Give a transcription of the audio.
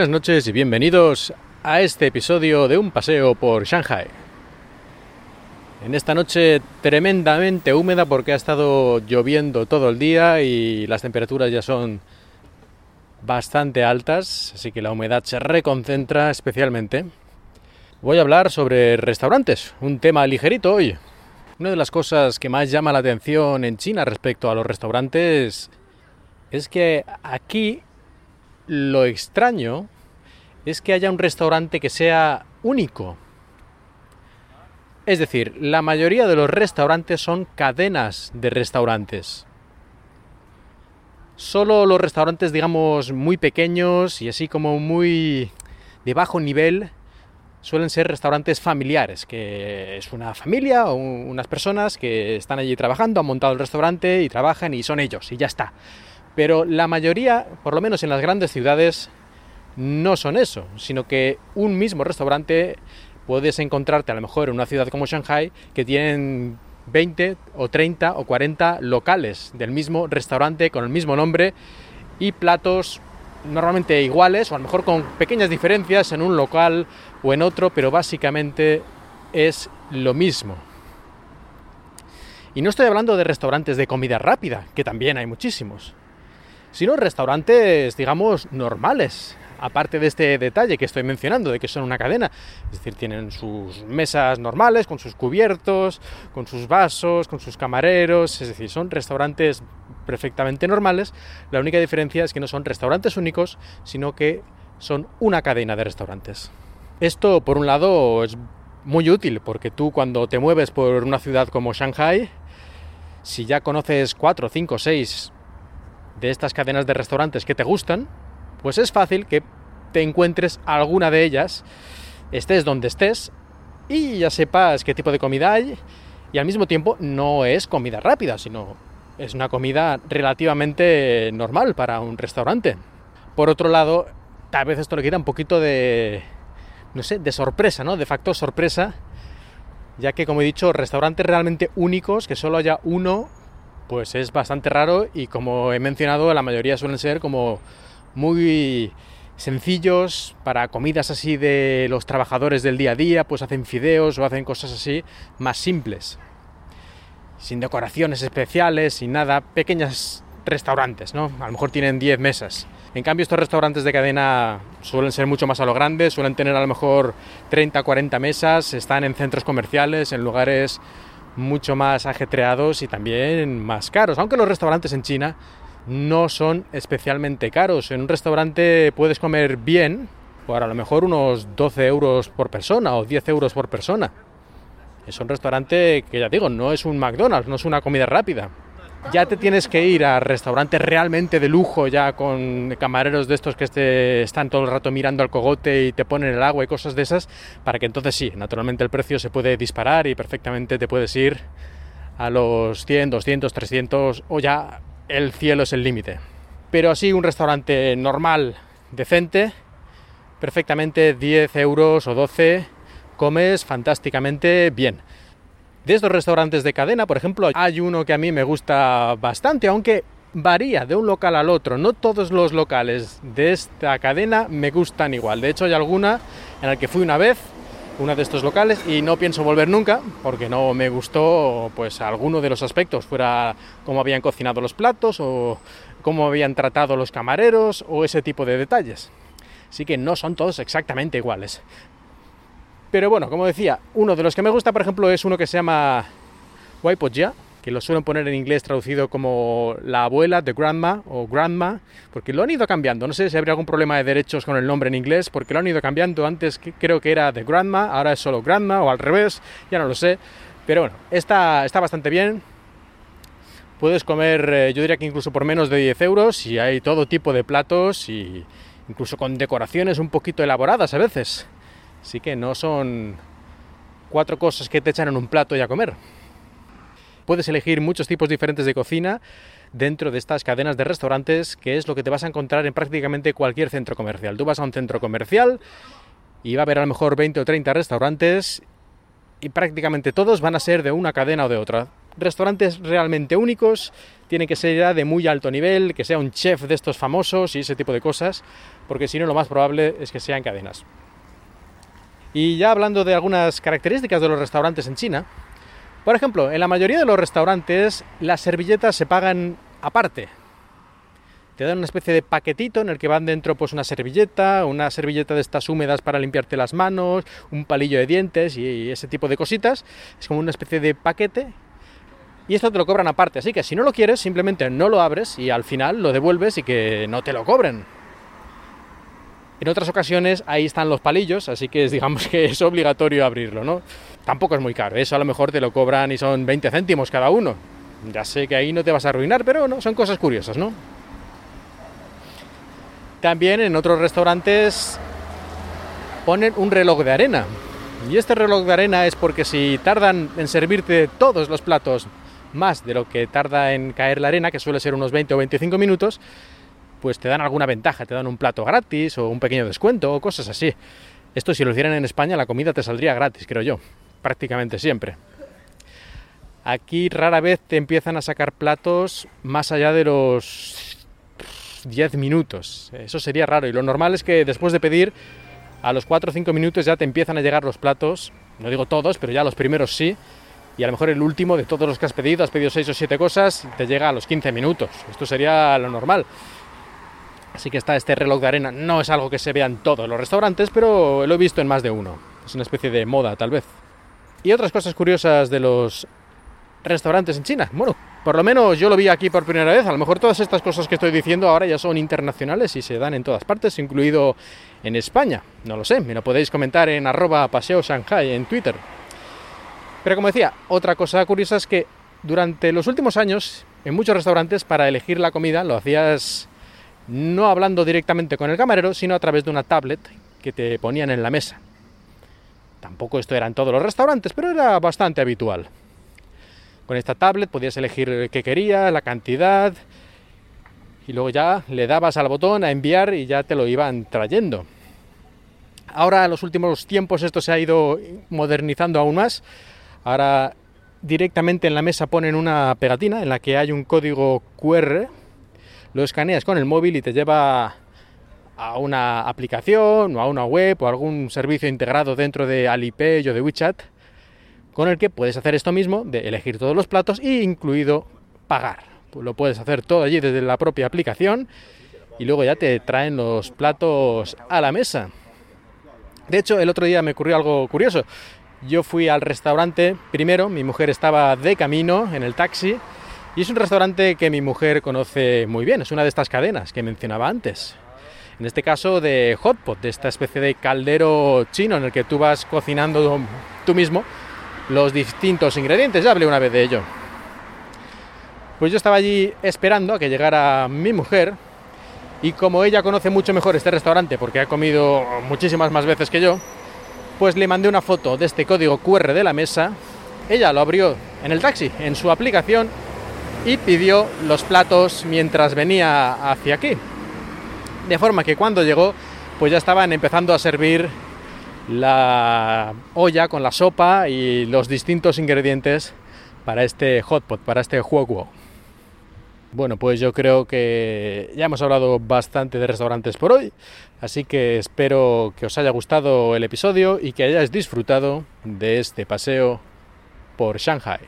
Buenas noches y bienvenidos a este episodio de un paseo por Shanghai. En esta noche tremendamente húmeda porque ha estado lloviendo todo el día y las temperaturas ya son bastante altas, así que la humedad se reconcentra especialmente. Voy a hablar sobre restaurantes, un tema ligerito hoy. Una de las cosas que más llama la atención en China respecto a los restaurantes es que aquí lo extraño es que haya un restaurante que sea único. Es decir, la mayoría de los restaurantes son cadenas de restaurantes. Solo los restaurantes, digamos, muy pequeños y así como muy de bajo nivel, suelen ser restaurantes familiares, que es una familia o unas personas que están allí trabajando, han montado el restaurante y trabajan y son ellos y ya está. Pero la mayoría, por lo menos en las grandes ciudades, no son eso, sino que un mismo restaurante puedes encontrarte a lo mejor en una ciudad como Shanghai que tienen 20 o 30 o 40 locales del mismo restaurante con el mismo nombre y platos normalmente iguales o a lo mejor con pequeñas diferencias en un local o en otro, pero básicamente es lo mismo. Y no estoy hablando de restaurantes de comida rápida, que también hay muchísimos sino restaurantes, digamos, normales. Aparte de este detalle que estoy mencionando, de que son una cadena, es decir, tienen sus mesas normales, con sus cubiertos, con sus vasos, con sus camareros, es decir, son restaurantes perfectamente normales. La única diferencia es que no son restaurantes únicos, sino que son una cadena de restaurantes. Esto, por un lado, es muy útil porque tú cuando te mueves por una ciudad como Shanghai, si ya conoces 4, 5, 6 de estas cadenas de restaurantes que te gustan, pues es fácil que te encuentres alguna de ellas, estés donde estés, y ya sepas qué tipo de comida hay, y al mismo tiempo no es comida rápida, sino es una comida relativamente normal para un restaurante. Por otro lado, tal vez esto le quita un poquito de, no sé, de sorpresa, ¿no? De facto sorpresa, ya que como he dicho, restaurantes realmente únicos, que solo haya uno pues es bastante raro y como he mencionado, la mayoría suelen ser como muy sencillos para comidas así de los trabajadores del día a día, pues hacen fideos o hacen cosas así más simples, sin decoraciones especiales, sin nada, pequeños restaurantes, ¿no? A lo mejor tienen 10 mesas. En cambio, estos restaurantes de cadena suelen ser mucho más a lo grande, suelen tener a lo mejor 30, 40 mesas, están en centros comerciales, en lugares mucho más ajetreados y también más caros, aunque los restaurantes en China no son especialmente caros. En un restaurante puedes comer bien por a lo mejor unos 12 euros por persona o 10 euros por persona. Es un restaurante que ya digo, no es un McDonald's, no es una comida rápida ya te tienes que ir a restaurantes realmente de lujo, ya con camareros de estos que te están todo el rato mirando al cogote y te ponen el agua y cosas de esas, para que entonces sí, naturalmente el precio se puede disparar y perfectamente te puedes ir a los 100, 200, 300 o ya el cielo es el límite. Pero así un restaurante normal, decente, perfectamente 10 euros o 12, comes fantásticamente bien. De estos restaurantes de cadena, por ejemplo, hay uno que a mí me gusta bastante, aunque varía de un local al otro. No todos los locales de esta cadena me gustan igual. De hecho, hay alguna en la que fui una vez, uno de estos locales, y no pienso volver nunca, porque no me gustó pues alguno de los aspectos, fuera cómo habían cocinado los platos o cómo habían tratado los camareros o ese tipo de detalles. Así que no son todos exactamente iguales. Pero bueno, como decía, uno de los que me gusta, por ejemplo, es uno que se llama Waipoja, que lo suelen poner en inglés traducido como la abuela de grandma o grandma, porque lo han ido cambiando. No sé si habría algún problema de derechos con el nombre en inglés, porque lo han ido cambiando. Antes creo que era de grandma, ahora es solo grandma o al revés, ya no lo sé. Pero bueno, está, está bastante bien. Puedes comer, eh, yo diría que incluso por menos de 10 euros y hay todo tipo de platos y incluso con decoraciones un poquito elaboradas a veces. Así que no son cuatro cosas que te echan en un plato y a comer. Puedes elegir muchos tipos diferentes de cocina dentro de estas cadenas de restaurantes, que es lo que te vas a encontrar en prácticamente cualquier centro comercial. Tú vas a un centro comercial y va a haber a lo mejor 20 o 30 restaurantes y prácticamente todos van a ser de una cadena o de otra. Restaurantes realmente únicos, tiene que ser ya de muy alto nivel, que sea un chef de estos famosos y ese tipo de cosas, porque si no lo más probable es que sean cadenas. Y ya hablando de algunas características de los restaurantes en China, por ejemplo, en la mayoría de los restaurantes las servilletas se pagan aparte. Te dan una especie de paquetito en el que van dentro pues una servilleta, una servilleta de estas húmedas para limpiarte las manos, un palillo de dientes y ese tipo de cositas. Es como una especie de paquete y esto te lo cobran aparte. Así que si no lo quieres, simplemente no lo abres y al final lo devuelves y que no te lo cobren. En otras ocasiones ahí están los palillos, así que digamos que es obligatorio abrirlo, ¿no? Tampoco es muy caro, eso a lo mejor te lo cobran y son 20 céntimos cada uno. Ya sé que ahí no te vas a arruinar, pero no, son cosas curiosas, ¿no? También en otros restaurantes ponen un reloj de arena. Y este reloj de arena es porque si tardan en servirte todos los platos más de lo que tarda en caer la arena, que suele ser unos 20 o 25 minutos, pues te dan alguna ventaja, te dan un plato gratis o un pequeño descuento o cosas así. Esto si lo hicieran en España la comida te saldría gratis, creo yo, prácticamente siempre. Aquí rara vez te empiezan a sacar platos más allá de los 10 minutos. Eso sería raro y lo normal es que después de pedir a los 4 o 5 minutos ya te empiezan a llegar los platos, no digo todos, pero ya los primeros sí, y a lo mejor el último de todos los que has pedido, has pedido 6 o 7 cosas, te llega a los 15 minutos. Esto sería lo normal. Así que está este reloj de arena. No es algo que se vea en todos los restaurantes, pero lo he visto en más de uno. Es una especie de moda, tal vez. Y otras cosas curiosas de los restaurantes en China. Bueno, por lo menos yo lo vi aquí por primera vez. A lo mejor todas estas cosas que estoy diciendo ahora ya son internacionales y se dan en todas partes, incluido en España. No lo sé, me lo podéis comentar en arroba paseo Shanghai en Twitter. Pero como decía, otra cosa curiosa es que durante los últimos años, en muchos restaurantes, para elegir la comida lo hacías no hablando directamente con el camarero, sino a través de una tablet que te ponían en la mesa. Tampoco esto era en todos los restaurantes, pero era bastante habitual. Con esta tablet podías elegir qué querías, la cantidad, y luego ya le dabas al botón a enviar y ya te lo iban trayendo. Ahora, en los últimos tiempos, esto se ha ido modernizando aún más. Ahora, directamente en la mesa ponen una pegatina en la que hay un código QR lo escaneas con el móvil y te lleva a una aplicación o a una web o algún servicio integrado dentro de Alipay o de WeChat con el que puedes hacer esto mismo de elegir todos los platos e incluido pagar. Pues lo puedes hacer todo allí desde la propia aplicación y luego ya te traen los platos a la mesa. De hecho, el otro día me ocurrió algo curioso. Yo fui al restaurante primero, mi mujer estaba de camino en el taxi y es un restaurante que mi mujer conoce muy bien, es una de estas cadenas que mencionaba antes. En este caso de hotpot, de esta especie de caldero chino en el que tú vas cocinando tú mismo los distintos ingredientes. Ya hablé una vez de ello. Pues yo estaba allí esperando a que llegara mi mujer y como ella conoce mucho mejor este restaurante porque ha comido muchísimas más veces que yo, pues le mandé una foto de este código QR de la mesa. Ella lo abrió en el taxi, en su aplicación y pidió los platos mientras venía hacia aquí. De forma que cuando llegó, pues ya estaban empezando a servir la olla con la sopa y los distintos ingredientes para este hotpot, para este juego. Bueno, pues yo creo que ya hemos hablado bastante de restaurantes por hoy, así que espero que os haya gustado el episodio y que hayáis disfrutado de este paseo por Shanghai.